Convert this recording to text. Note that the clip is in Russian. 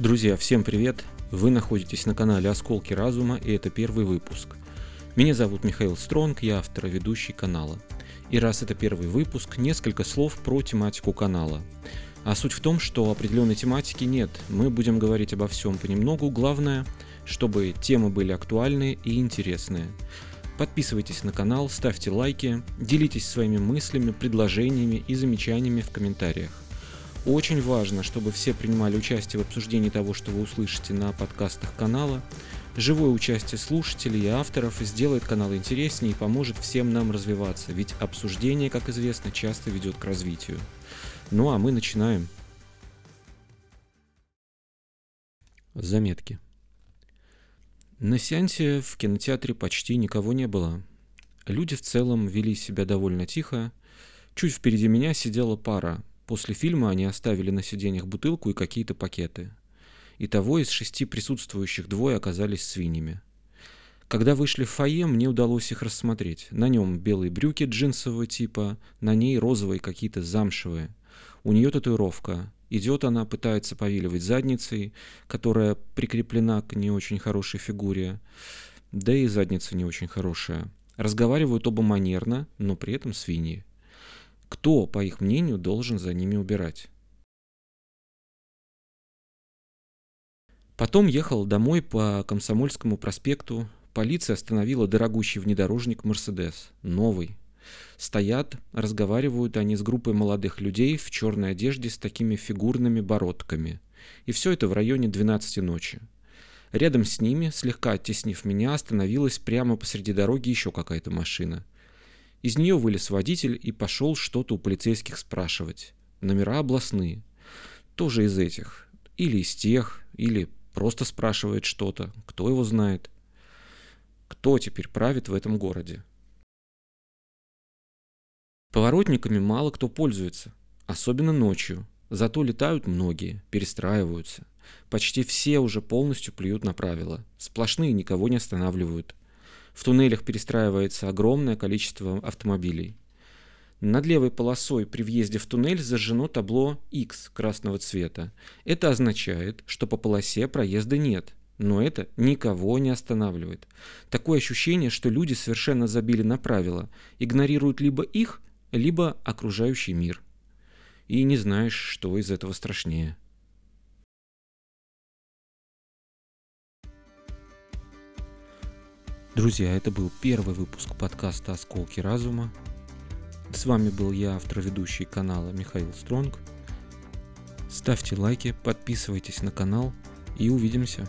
Друзья, всем привет! Вы находитесь на канале Осколки Разума, и это первый выпуск. Меня зовут Михаил Стронг, я автор и ведущий канала. И раз это первый выпуск, несколько слов про тематику канала. А суть в том, что определенной тематики нет, мы будем говорить обо всем понемногу, главное, чтобы темы были актуальные и интересные. Подписывайтесь на канал, ставьте лайки, делитесь своими мыслями, предложениями и замечаниями в комментариях. Очень важно, чтобы все принимали участие в обсуждении того, что вы услышите на подкастах канала. Живое участие слушателей и авторов сделает канал интереснее и поможет всем нам развиваться, ведь обсуждение, как известно, часто ведет к развитию. Ну а мы начинаем. Заметки. На сеансе в кинотеатре почти никого не было. Люди в целом вели себя довольно тихо. Чуть впереди меня сидела пара, После фильма они оставили на сиденьях бутылку и какие-то пакеты. Итого из шести присутствующих двое оказались свиньями. Когда вышли в фойе, мне удалось их рассмотреть. На нем белые брюки джинсового типа, на ней розовые какие-то замшевые. У нее татуировка. Идет она, пытается повиливать задницей, которая прикреплена к не очень хорошей фигуре. Да и задница не очень хорошая. Разговаривают оба манерно, но при этом свиньи. Кто, по их мнению, должен за ними убирать? Потом ехал домой по Комсомольскому проспекту. Полиция остановила дорогущий внедорожник «Мерседес». Новый. Стоят, разговаривают они с группой молодых людей в черной одежде с такими фигурными бородками. И все это в районе 12 ночи. Рядом с ними, слегка оттеснив меня, остановилась прямо посреди дороги еще какая-то машина. Из нее вылез водитель и пошел что-то у полицейских спрашивать. Номера областные. Тоже из этих. Или из тех, или просто спрашивает что-то. Кто его знает? Кто теперь правит в этом городе? Поворотниками мало кто пользуется, особенно ночью. Зато летают многие, перестраиваются. Почти все уже полностью плюют на правила. Сплошные никого не останавливают. В туннелях перестраивается огромное количество автомобилей. Над левой полосой при въезде в туннель зажжено табло X красного цвета. Это означает, что по полосе проезда нет, но это никого не останавливает. Такое ощущение, что люди совершенно забили на правила, игнорируют либо их, либо окружающий мир. И не знаешь, что из этого страшнее. Друзья, это был первый выпуск подкаста «Осколки разума». С вами был я, автор ведущий канала Михаил Стронг. Ставьте лайки, подписывайтесь на канал и увидимся.